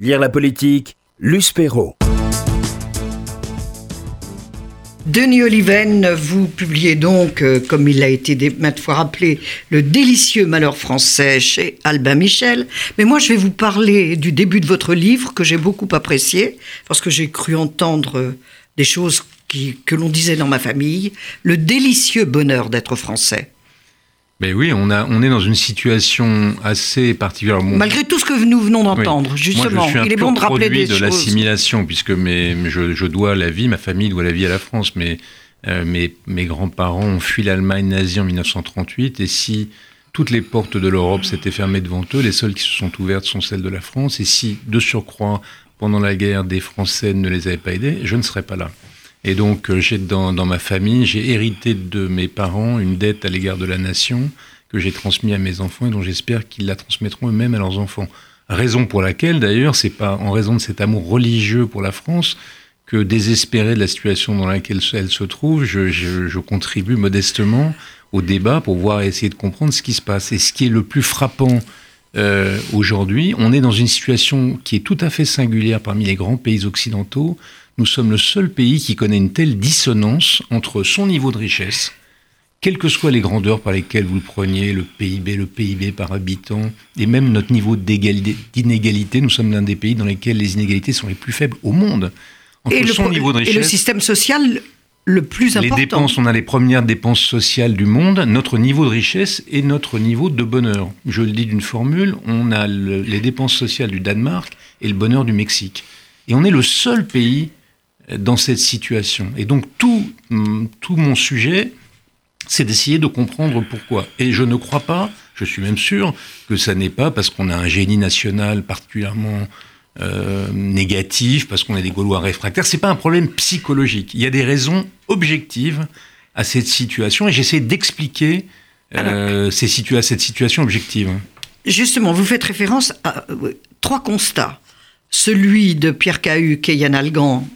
Lire la politique, Luce Perrault. Denis Oliven, vous publiez donc, euh, comme il a été maintes fois rappelé, Le délicieux malheur français chez Albin Michel. Mais moi, je vais vous parler du début de votre livre que j'ai beaucoup apprécié, parce que j'ai cru entendre euh, des choses que l'on disait dans ma famille. Le délicieux bonheur d'être français. Mais oui, on, a, on est dans une situation assez particulière. Malgré tout ce que nous venons d'entendre, justement, il est bon de rappeler des de l'assimilation, puisque mes, je, je, dois la vie, ma famille doit la vie à la France, mais euh, mes, mes grands-parents ont fui l'Allemagne nazie en 1938, et si toutes les portes de l'Europe s'étaient fermées devant eux, les seules qui se sont ouvertes sont celles de la France, et si, de surcroît, pendant la guerre, des Français ne les avaient pas aidés, je ne serais pas là. Et donc, euh, j'ai dans, ma famille, j'ai hérité de mes parents une dette à l'égard de la nation que j'ai transmise à mes enfants et dont j'espère qu'ils la transmettront eux-mêmes à leurs enfants. Raison pour laquelle, d'ailleurs, c'est pas en raison de cet amour religieux pour la France que, désespéré de la situation dans laquelle elle se trouve, je, je contribue modestement au débat pour voir et essayer de comprendre ce qui se passe. Et ce qui est le plus frappant euh, aujourd'hui, on est dans une situation qui est tout à fait singulière parmi les grands pays occidentaux nous sommes le seul pays qui connaît une telle dissonance entre son niveau de richesse, quelles que soient les grandeurs par lesquelles vous le preniez, le PIB, le PIB par habitant, et même notre niveau d'inégalité, nous sommes l'un des pays dans lesquels les inégalités sont les plus faibles au monde. Entre et, son le, niveau de richesse, et le système social le plus important. Les dépenses, on a les premières dépenses sociales du monde, notre niveau de richesse et notre niveau de bonheur. Je le dis d'une formule, on a les dépenses sociales du Danemark et le bonheur du Mexique. Et on est le seul pays dans cette situation. Et donc tout, mm, tout mon sujet, c'est d'essayer de comprendre pourquoi. Et je ne crois pas, je suis même sûr, que ça n'est pas parce qu'on a un génie national particulièrement euh, négatif, parce qu'on a des Gaulois réfractaires. C'est pas un problème psychologique. Il y a des raisons objectives à cette situation, et j'essaie d'expliquer euh, ces cette situation objective. Justement, vous faites référence à euh, trois constats. Celui de Pierre Cahuc et Yann Algan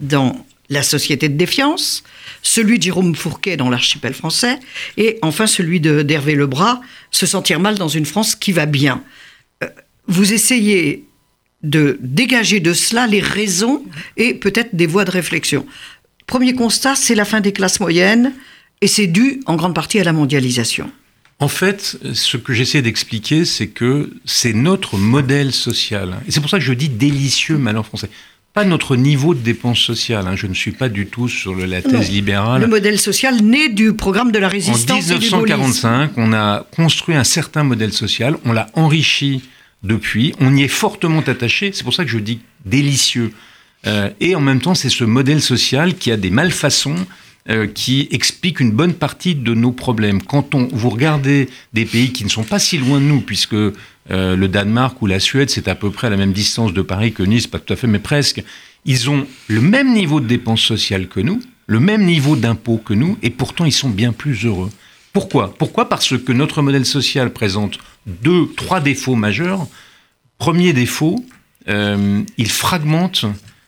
dans La Société de défiance, celui de Jérôme Fourquet dans l'archipel français, et enfin celui d'Hervé Lebras, Se sentir mal dans une France qui va bien. Euh, vous essayez de dégager de cela les raisons et peut-être des voies de réflexion. Premier constat, c'est la fin des classes moyennes, et c'est dû en grande partie à la mondialisation. En fait, ce que j'essaie d'expliquer, c'est que c'est notre modèle social. Et c'est pour ça que je dis délicieux malin français pas notre niveau de dépenses sociales. Hein. Je ne suis pas du tout sur la thèse libérale. Le modèle social né du programme de la résistance. En 1945, on a construit un certain modèle social, on l'a enrichi depuis, on y est fortement attaché. C'est pour ça que je dis délicieux. Euh, et en même temps, c'est ce modèle social qui a des malfaçons euh, qui explique une bonne partie de nos problèmes. Quand on, vous regardez des pays qui ne sont pas si loin de nous, puisque euh, le Danemark ou la Suède, c'est à peu près à la même distance de Paris que Nice, pas tout à fait, mais presque, ils ont le même niveau de dépenses sociales que nous, le même niveau d'impôts que nous, et pourtant ils sont bien plus heureux. Pourquoi? Pourquoi? Parce que notre modèle social présente deux, trois défauts majeurs. Premier défaut, euh, il fragmente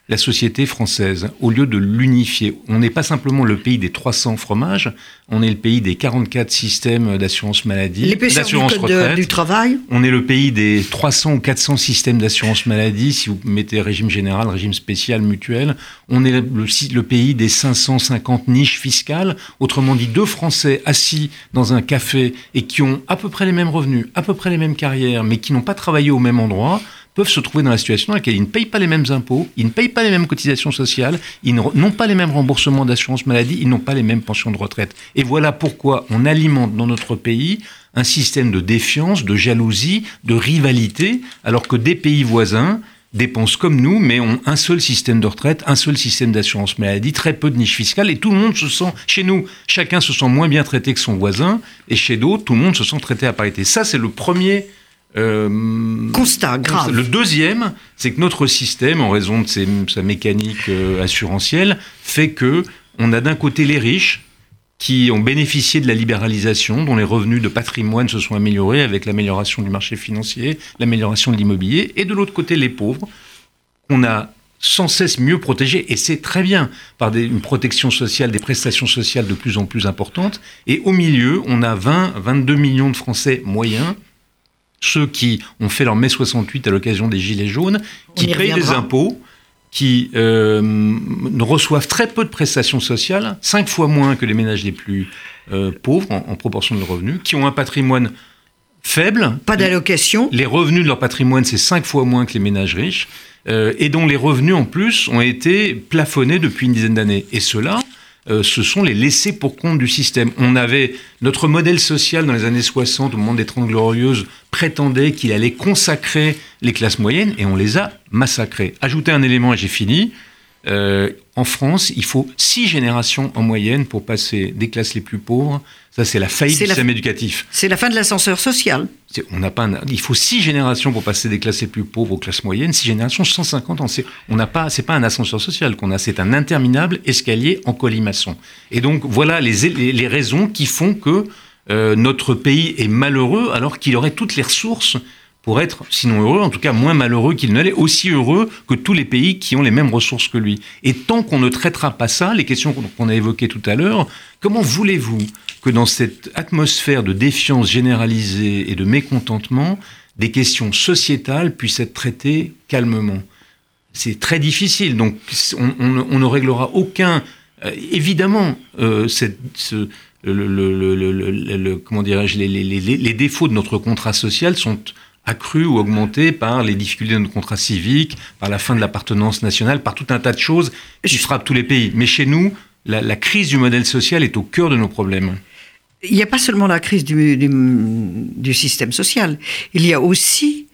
la société française, au lieu de l'unifier. On n'est pas simplement le pays des 300 fromages, on est le pays des 44 systèmes d'assurance maladie, d'assurance retraite. du travail. On est le pays des 300 ou 400 systèmes d'assurance maladie, si vous mettez régime général, régime spécial, mutuel. On est le, le pays des 550 niches fiscales, autrement dit deux Français assis dans un café et qui ont à peu près les mêmes revenus, à peu près les mêmes carrières, mais qui n'ont pas travaillé au même endroit peuvent se trouver dans la situation dans laquelle ils ne payent pas les mêmes impôts, ils ne payent pas les mêmes cotisations sociales, ils n'ont pas les mêmes remboursements d'assurance maladie, ils n'ont pas les mêmes pensions de retraite. Et voilà pourquoi on alimente dans notre pays un système de défiance, de jalousie, de rivalité, alors que des pays voisins dépensent comme nous, mais ont un seul système de retraite, un seul système d'assurance maladie, très peu de niches fiscales, et tout le monde se sent, chez nous, chacun se sent moins bien traité que son voisin, et chez d'autres, tout le monde se sent traité à parité. Ça, c'est le premier euh, constat grave. Le deuxième, c'est que notre système, en raison de sa mécanique euh, assurantielle, fait que on a d'un côté les riches qui ont bénéficié de la libéralisation, dont les revenus de patrimoine se sont améliorés avec l'amélioration du marché financier, l'amélioration de l'immobilier, et de l'autre côté les pauvres, qu'on a sans cesse mieux protégés, et c'est très bien, par une protection sociale, des prestations sociales de plus en plus importantes, et au milieu, on a 20, 22 millions de Français moyens ceux qui ont fait leur mai 68 à l'occasion des Gilets jaunes, qui payent des impôts, qui euh, reçoivent très peu de prestations sociales, cinq fois moins que les ménages les plus euh, pauvres en, proportion de leurs revenus, qui ont un patrimoine faible. Pas d'allocation. Les revenus de leur patrimoine, c'est cinq fois moins que les ménages riches, euh, et dont les revenus en plus ont été plafonnés depuis une dizaine d'années. Et cela, euh, ce sont les laissés pour compte du système. On avait notre modèle social dans les années 60, au moment des Trente Glorieuses, prétendait qu'il allait consacrer les classes moyennes et on les a massacrées. Ajoutez un élément et j'ai fini. Euh, en France, il faut six générations en moyenne pour passer des classes les plus pauvres. Ça, c'est la faillite du système éducatif. C'est la fin de l'ascenseur social. On n'a pas. il faut six générations pour passer des classes les plus pauvres aux classes moyennes. Six générations, 150 ans. On n'a pas. C'est pas un ascenseur social qu'on a. C'est un interminable escalier en colimaçon. Et donc voilà les, les, raisons qui font que euh, notre pays est malheureux alors qu'il aurait toutes les ressources pour être, sinon heureux, en tout cas moins malheureux qu'il ne l'est, aussi heureux que tous les pays qui ont les mêmes ressources que lui. Et tant qu'on ne traitera pas ça, les questions qu'on a évoquées tout à l'heure, comment voulez-vous que dans cette atmosphère de défiance généralisée et de mécontentement, des questions sociétales puissent être traitées calmement? C'est très difficile, donc on, ne réglera aucun... Évidemment, les défauts de notre contrat social sont accru ou augmenté par les difficultés de notre contrat civique, par la fin de l'appartenance nationale, par tout un tas de choses qui frappent tous les pays. Mais chez nous, la, crise du modèle social est au cœur de nos problèmes. Il n'y a pas seulement la crise du, du, système social, il y a aussi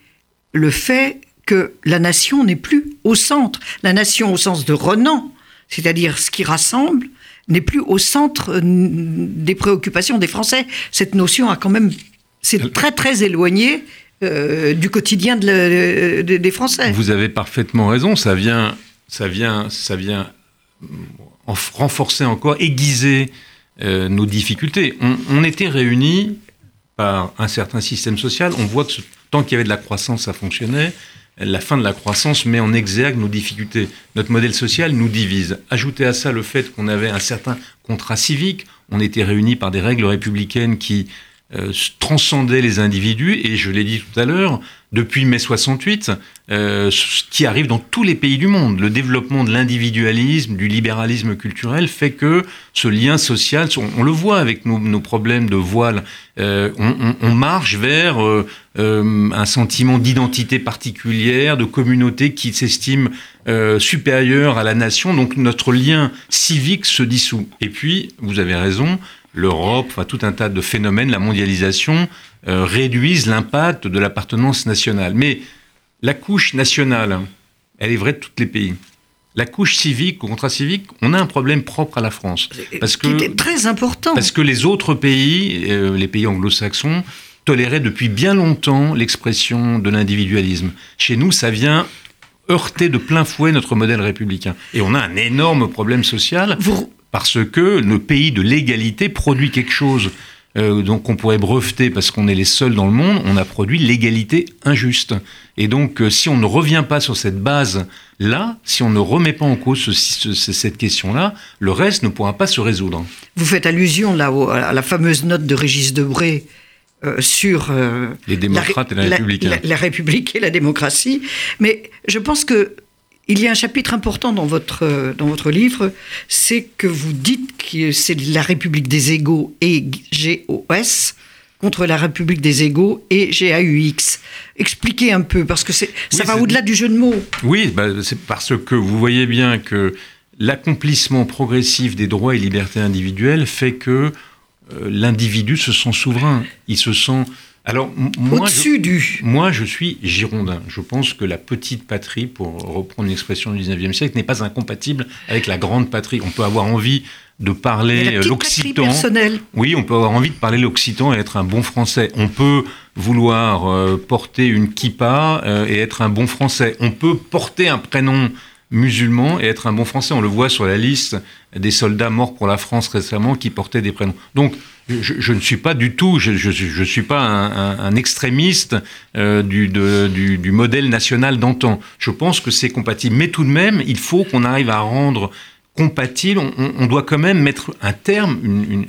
le fait que la nation n'est plus au centre. La nation au sens de Renan, c'est-à-dire ce qui rassemble, n'est plus au centre euh, des préoccupations des Français. Cette notion a quand même, c'est très très éloigné euh, du quotidien des Français. Vous avez parfaitement raison. Ça vient, ça vient, ça vient renforcer encore, aiguiser euh, nos difficultés. On, était réunis par un certain système social. On voit que tant qu'il y avait de la croissance, ça fonctionnait. La fin de la croissance met en exergue nos difficultés. Notre modèle social nous divise. Ajoutez à ça le fait qu'on avait un certain contrat civique. On était réunis par des règles républicaines qui euh, transcender les individus, et je l'ai dit tout à l'heure, depuis mai 68, euh, ce qui arrive dans tous les pays du monde. Le développement de l'individualisme, du libéralisme culturel fait que ce lien social, on, le voit avec nos, problèmes de voile, euh, on, marche vers un sentiment d'identité particulière, de communauté qui s'estime supérieure à la nation, donc notre lien civique se dissout. Et puis, vous avez raison, l'Europe, enfin, tout un tas de phénomènes, la mondialisation, euh, réduisent l'impact de l'appartenance nationale. Mais la couche nationale, elle est vraie de tous les pays. La couche civique, au contrat civique, on a un problème propre à la France. Parce que, Qui très important. Parce que les autres pays, euh, les pays anglo-saxons, toléraient depuis bien longtemps l'expression de l'individualisme. Chez nous, ça vient heurter de plein fouet notre modèle républicain. Et on a un énorme problème social. Vous, parce que le pays de l'égalité produit quelque chose euh, donc on pourrait breveter parce qu'on est les seuls dans le monde, on a produit l'égalité injuste. Et donc euh, si on ne revient pas sur cette base-là, si on ne remet pas en cause cette question-là, le reste ne pourra pas se résoudre. Vous faites allusion là à la fameuse note de Régis Debré euh, sur les démocrates et la, la, la, République et la démocratie, mais je pense que il y a un chapitre important dans votre, dans votre livre, c'est que vous dites que c'est la République des égaux et GOS contre la République des égaux et GAUX. Expliquez un peu, parce que ça va au-delà du jeu de mots. Oui, bah, c'est parce que vous voyez bien que l'accomplissement progressif des droits et libertés individuelles fait que euh, l'individu se sent souverain, il se sent alors, moi, je, du... moi, je suis girondin. Je pense que la petite patrie, pour reprendre l'expression du 19e siècle, n'est pas incompatible avec la grande patrie. On peut avoir envie de parler l'occitan. Oui, on peut avoir envie de parler l'occitan et être un bon français. On peut vouloir euh, porter une kippa euh, et être un bon français. On peut porter un prénom musulman et être un bon français. On le voit sur la liste des soldats morts pour la France récemment qui portaient des prénoms. Donc, je, ne suis pas du tout, je ne suis pas un, extrémiste euh, du, du, modèle national d'antan. Je pense que c'est compatible. Mais tout de même, il faut qu'on arrive à rendre compatible, on, doit quand même mettre un terme,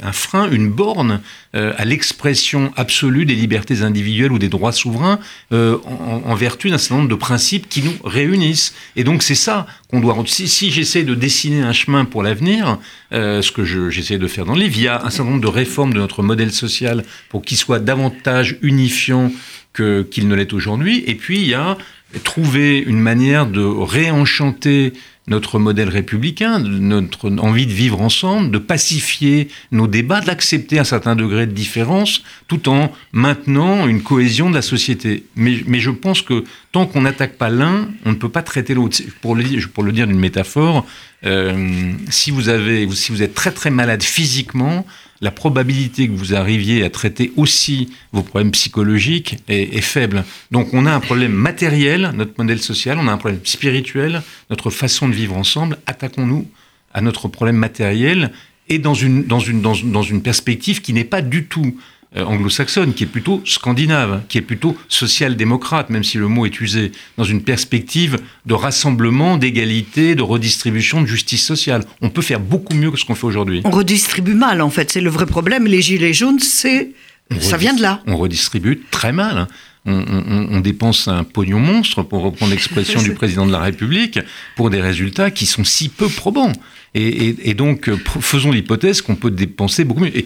un frein, une borne euh, à l'expression absolue des libertés individuelles ou des droits souverains euh, en, vertu d'un certain nombre de principes qui nous réunissent. Et donc c'est ça qu'on doit... Si, si j'essaie de dessiner un chemin pour l'avenir, euh, ce que j'essaie de faire dans le livre, il y a un certain nombre de réformes de notre modèle social pour qu'il soit davantage unifiant qu'il ne l'est aujourd'hui. Et puis il y a trouver une manière de réenchanter notre modèle républicain, notre envie de vivre ensemble, de pacifier nos débats, d'accepter un certain degré de différence, tout en maintenant une cohésion de la société. Mais, je pense que tant qu'on n'attaque pas l'un, on ne peut pas traiter l'autre. Pour le, pour le dire d'une métaphore, euh, si, vous avez, si vous êtes très très malade physiquement, la probabilité que vous arriviez à traiter aussi vos problèmes psychologiques est, faible. Donc on a un problème matériel, notre modèle social, on a un problème spirituel, notre façon de vivre ensemble. Attaquons-nous à notre problème matériel et dans une, dans une, dans, dans une perspective qui n'est pas du tout anglo-saxonne, qui est plutôt scandinave, qui est plutôt social-démocrate, même si le mot est usé, dans une perspective de rassemblement, d'égalité, de redistribution, de justice sociale. On peut faire beaucoup mieux que ce qu'on fait aujourd'hui. On redistribue mal, en fait, c'est le vrai problème. Les gilets jaunes, c'est ça vient de là. On redistribue très mal. Hein. On, dépense un pognon monstre, pour reprendre l'expression du président de la République, pour des résultats qui sont si peu probants. Et, donc, faisons l'hypothèse qu'on peut dépenser beaucoup mieux. Et,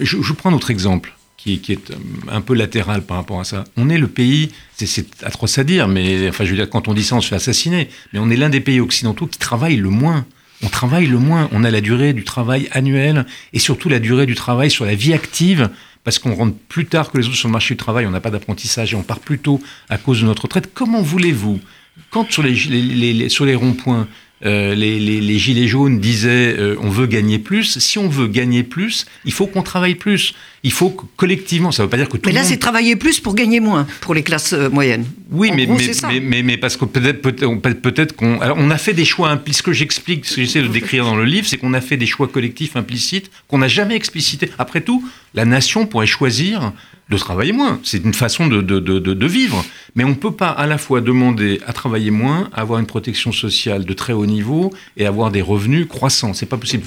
je, je, prends un autre exemple. Qui, est euh, un peu latéral par rapport à ça. On est le pays, c'est atroce à dire, mais enfin, quand on dit ça, on se fait assassiner. Mais on est l'un des pays occidentaux qui travaille le moins. On travaille le moins. On a la durée du travail annuel et surtout la durée du travail sur la vie active parce qu'on rentre plus tard que les autres sur le marché du travail, on n'a pas d'apprentissage et on part plus tôt à cause de notre retraite. Comment voulez-vous, quand sur les, sur les ronds-points, euh, les, gilets jaunes disaient euh, on veut gagner plus. Si on veut gagner plus, il faut qu'on travaille plus. Il faut que collectivement, ça ne veut pas dire que tout Mais là, c'est travailler plus pour gagner moins pour les classes euh, moyennes. Oui, mais, mais, mais, parce que peut-être peut-être qu'on on a fait des choix implicites. Ce que j'explique, ce que j'essaie de décrire dans le livre, c'est qu'on a fait des choix collectifs implicites qu'on n'a jamais explicités. Après tout, la nation pourrait choisir de travailler moins. C'est une façon de, de, de, de, vivre. Mais on ne peut pas à la fois demander à travailler moins, avoir une protection sociale de très haut niveau et avoir des revenus croissants. C'est pas possible.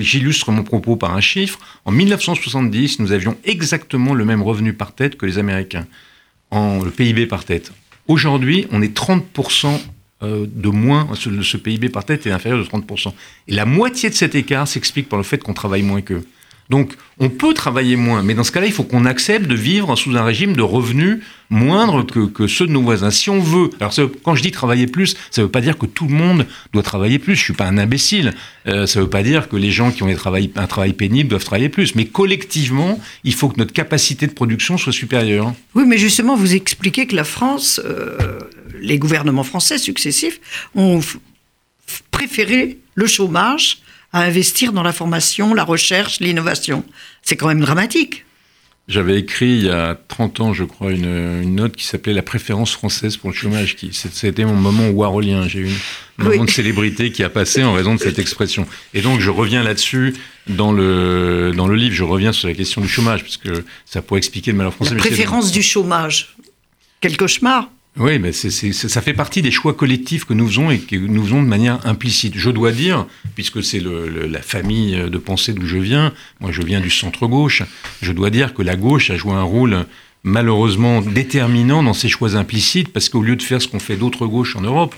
J'illustre mon propos par un chiffre. En 1970, nous avions exactement le même revenu par tête que les Américains, en le PIB par tête. Aujourd'hui, on est 30% euh, de moins, ce, ce PIB par tête est inférieur de 30%. Et la moitié de cet écart s'explique par le fait qu'on travaille moins qu'eux. Donc, on peut travailler moins, mais dans ce cas-là, il faut qu'on accepte de vivre sous un régime de revenus moindre que, ceux de nos voisins. Si on veut, alors quand je dis travailler plus, ça ne veut pas dire que tout le monde doit travailler plus. Je suis pas un imbécile. Euh, ça ne veut pas dire que les gens qui ont un travail pénible doivent travailler plus. Mais collectivement, il faut que notre capacité de production soit supérieure. Oui, mais justement, vous expliquez que la France, euh, les gouvernements français successifs, ont préféré le chômage à investir dans la formation, la recherche, l'innovation. C'est quand même dramatique. J'avais écrit il y a 30 ans, je crois, une, note qui s'appelait La préférence française pour le chômage. C'était mon moment warolien. J'ai eu un moment de célébrité qui a passé en raison de cette expression. Et donc, je reviens là-dessus dans le, dans le livre. Je reviens sur la question du chômage, parce que ça pourrait expliquer le malheur français. La préférence du chômage. Quel cauchemar oui, mais ça fait partie des choix collectifs que nous faisons et que nous faisons de manière implicite. Je dois dire, puisque c'est la famille de pensée d'où je viens, moi je viens du centre-gauche, je dois dire que la gauche a joué un rôle malheureusement déterminant dans ses choix implicites, parce qu'au lieu de faire ce qu'ont fait d'autres gauches en Europe,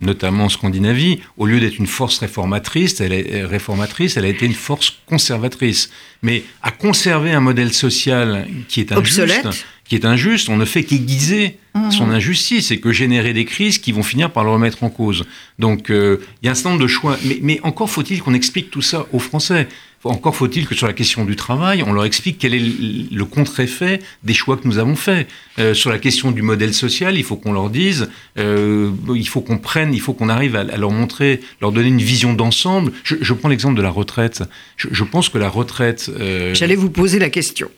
notamment en Scandinavie, au lieu d'être une force réformatrice, elle, est, réformatrice, elle a été une force conservatrice. Mais à conserver un modèle social qui est injuste, qui est injuste, on ne fait qu'aiguiser mmh. son injustice et que générer des crises qui vont finir par le remettre en cause. Donc euh, il y a un certain nombre de choix. Mais, mais encore faut-il qu'on explique tout ça aux Français. Encore faut-il que sur la question du travail, on leur explique quel est le contre-effet des choix que nous avons faits. Euh, sur la question du modèle social, il faut qu'on leur dise, euh, il faut qu'on prenne, il faut qu'on arrive à, leur montrer, leur donner une vision d'ensemble. Je, je, prends l'exemple de la retraite. Je, je, pense que la retraite... Euh, J'allais vous poser la question.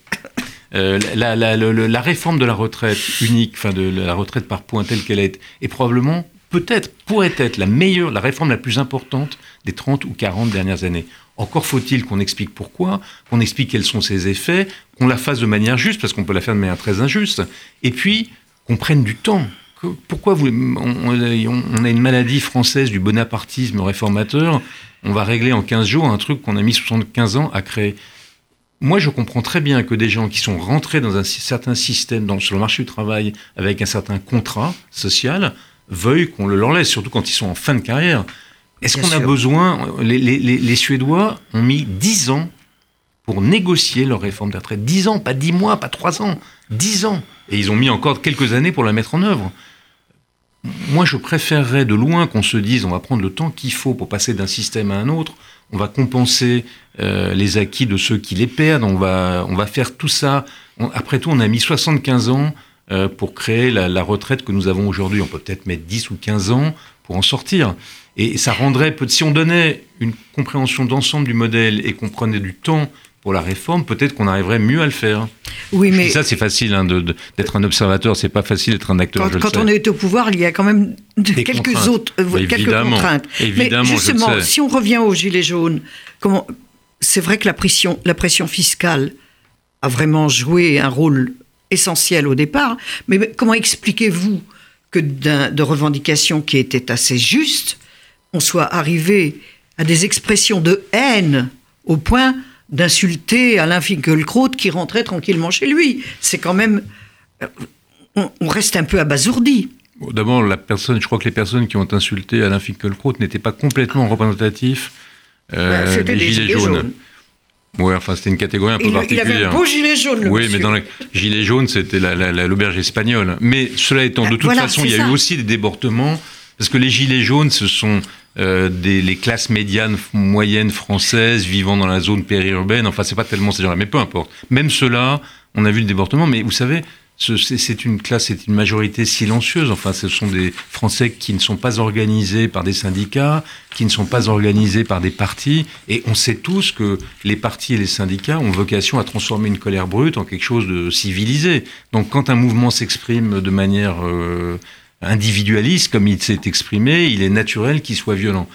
Euh, la, la, la, la, réforme de la retraite unique, enfin de la retraite par points telle qu'elle est, est probablement, peut-être, pourrait être la meilleure, la réforme la plus importante des 30 ou 40 dernières années. Encore faut-il qu'on explique pourquoi, qu'on explique quels sont ses effets, qu'on la fasse de manière juste, parce qu'on peut la faire de manière très injuste, et puis qu'on prenne du temps pourquoi on, a une maladie française du bonapartisme réformateur On va régler en 15 jours un truc qu'on a mis 75 ans à créer. Moi, je comprends très bien que des gens qui sont rentrés dans un certain système dans, sur le marché du travail avec un certain contrat social veuillent qu'on le leur laisse, surtout quand ils sont en fin de carrière. Est-ce qu'on a besoin les, les, les, Suédois ont mis 10 ans pour négocier leur réforme de retraite. 10 ans, pas 10 mois, pas 3 ans, 10 ans. Et ils ont mis encore quelques années pour la mettre en œuvre. Moi, je préférerais de loin qu'on se dise on va prendre le temps qu'il faut pour passer d'un système à un autre, on va compenser euh, les acquis de ceux qui les perdent, on va, on va faire tout ça. après tout, on a mis 75 ans euh, pour créer la, la, retraite que nous avons aujourd'hui. On peut peut-être mettre 10 ou 15 ans pour en sortir. Et ça rendrait, si on donnait une compréhension d'ensemble du modèle et qu'on prenait du temps pour la réforme, peut-être qu'on arriverait mieux à le faire. Oui, mais ça c'est facile hein, d'être un observateur, c'est pas facile d'être un acteur. Quand, quand on est au pouvoir, il y a quand même quelques autres euh, quelques contraintes. Évidemment, mais justement, si on revient aux gilets jaunes, comment c'est vrai que la pression, la pression fiscale a vraiment joué un rôle essentiel au départ, mais comment expliquez-vous que de revendications qui étaient assez justes, on soit arrivé à des expressions de haine au point d'insulter Alain Finkielkraut qui rentrait tranquillement chez lui? C'est quand même. Euh, on, reste un peu abasourdi. D'abord, la personne, je crois que les personnes qui ont insulté Alain Finkielkraut n'étaient pas complètement représentatifs euh, des, gilets, jaunes. Oui, enfin, c'était une catégorie un peu particulière. Il avait un beau gilet jaune, le Oui, mais dans les gilets jaunes, c'était l'auberge espagnole. Mais cela étant, de toute façon, il y a eu aussi des débordements, parce que les gilets jaunes, ce sont euh, des les classes médianes moyennes françaises vivant dans la zone périurbaine. Enfin, c'est pas tellement ces gens-là, mais peu importe. Même ceux-là, on a vu le débordement. Mais vous savez, c'est une classe, c'est une majorité silencieuse. Enfin, ce sont des Français qui ne sont pas organisés par des syndicats, qui ne sont pas organisés par des partis. Et on sait tous que les partis et les syndicats ont vocation à transformer une colère brute en quelque chose de civilisé. Donc, quand un mouvement s'exprime de manière euh, individualiste, comme il s'est exprimé, il est naturel qu'il soit violent.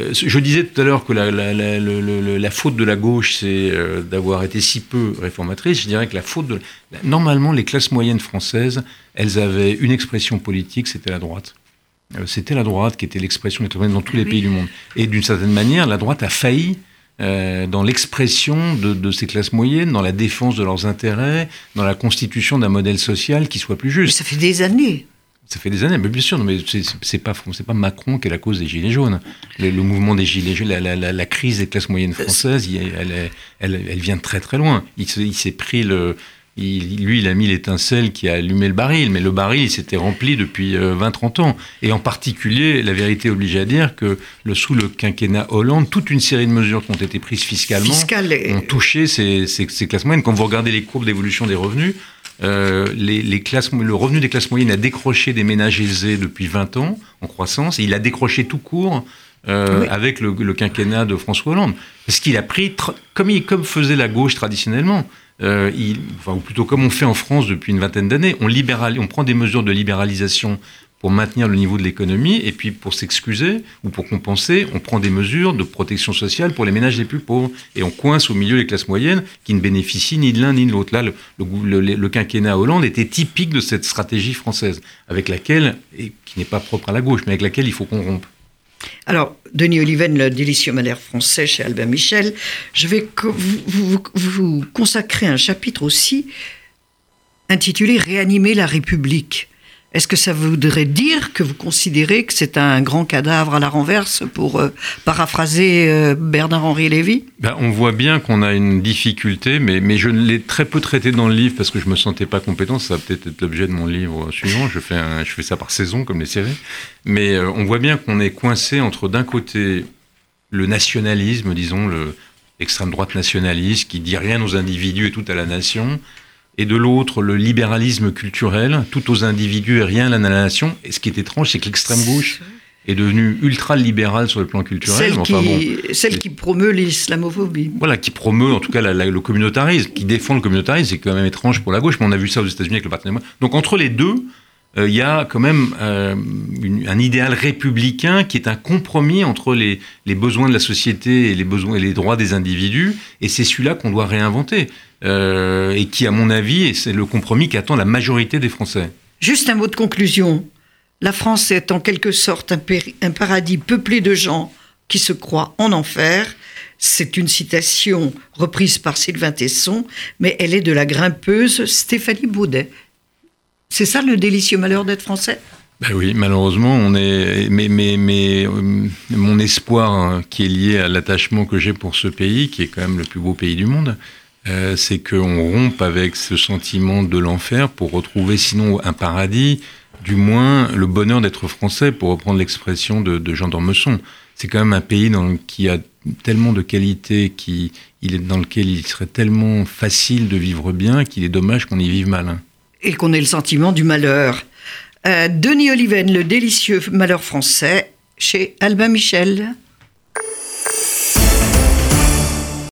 Euh, je disais tout à l'heure que la, la, faute de la gauche, c'est euh, d'avoir été si peu réformatrice. Je dirais que la faute de... Normalement, les classes moyennes françaises, elles avaient une expression politique, c'était la droite. Euh, c'était la droite qui était l'expression dans tous les pays du monde. Et d'une certaine manière, la droite a failli dans l'expression de, de, ces classes moyennes, dans la défense de leurs intérêts, dans la constitution d'un modèle social qui soit plus juste. ça fait des années. Ça fait des années, mais bien sûr, mais c'est pas c'est pas Macron qui est la cause des gilets jaunes. Le, mouvement des gilets jaunes, la, crise des classes moyennes françaises, elle, elle, elle, vient de très très loin. Il, s'est pris le lui, il a mis l'étincelle qui a allumé le baril, mais le baril, il s'était rempli depuis 20-30 euh, ans. Et en particulier, la vérité oblige à dire que le, sous le quinquennat Hollande, toute une série de mesures qui ont été prises fiscalement ont touché ces, ces, ces, classes moyennes. Quand vous regardez les courbes d'évolution des revenus, euh, les, classes, le revenu des classes moyennes a décroché des ménages aisés depuis 20 ans en croissance et il a décroché tout court euh, avec le, quinquennat de François Hollande. Parce qu'il a pris, comme, il, comme faisait la gauche traditionnellement, euh, il, enfin, ou plutôt comme on fait en France depuis une vingtaine d'années, on, on prend des mesures de libéralisation pour maintenir le niveau de l'économie, et puis pour s'excuser ou pour compenser, on prend des mesures de protection sociale pour les ménages les plus pauvres, et on coince au milieu les classes moyennes qui ne bénéficient ni de l'un ni de l'autre. Là, le, le, quinquennat Hollande était typique de cette stratégie française, avec laquelle, et qui n'est pas propre à la gauche, mais avec laquelle il faut qu'on rompe. Alors, Denis Oliven, le délicieux malheur français chez Albert Michel, je vais vous, vous consacrer un chapitre aussi intitulé Réanimer la République. Est-ce que ça voudrait dire que vous considérez que c'est un grand cadavre à la renverse, pour euh, paraphraser euh, Bernard-Henri Lévy? Ben, On voit bien qu'on a une difficulté, mais, mais je l'ai très peu traité dans le livre parce que je ne me sentais pas compétent. Ça va peut-être être, l'objet de mon livre suivant. Je fais, je fais ça par saison, comme les séries. Mais euh, on voit bien qu'on est coincé entre, d'un côté, le nationalisme, disons, l'extrême droite nationaliste qui dit rien aux individus et tout à la nation, et de l'autre le libéralisme culturel, tout aux individus et rien à la nation. Et ce qui est étrange, c'est que l'extrême gauche est devenue ultra libérale sur le plan culturel. Celle, qui, celle qui promeut l'islamophobie. Voilà, qui promeut en tout cas le communautarisme, qui défend le communautarisme, c'est quand même étrange pour la gauche, mais on a vu ça aux États-Unis avec le Parti Donc entre les deux, euh, il y a quand même euh, un idéal républicain qui est un compromis entre les, besoins de la société et les besoins et les droits des individus, et c'est celui-là qu'on doit réinventer. Euh, et qui, à mon avis, c'est le compromis qu'attend la majorité des Français. Juste un mot de conclusion. La France est en quelque sorte un, un paradis peuplé de gens qui se croient en enfer. C'est une citation reprise par Sylvain Tesson, mais elle est de la grimpeuse Stéphanie Baudet. C'est ça le délicieux malheur d'être français? Ben oui, malheureusement, on est. Mais, mais, euh, mon espoir hein, qui est lié à l'attachement que j'ai pour ce pays, qui est quand même le plus beau pays du monde, euh, c'est qu'on rompe avec ce sentiment de l'enfer pour retrouver sinon un paradis, du moins le bonheur d'être français, pour reprendre l'expression de, Jean d'Ormesson. C'est quand même un pays dans, qui a tellement de qualités, il est, dans lequel il serait tellement facile de vivre bien qu'il est dommage qu'on y vive mal. hein. Et qu'on ait le sentiment du malheur. Euh, Denis Oliven, le délicieux malheur français, chez Albin Michel.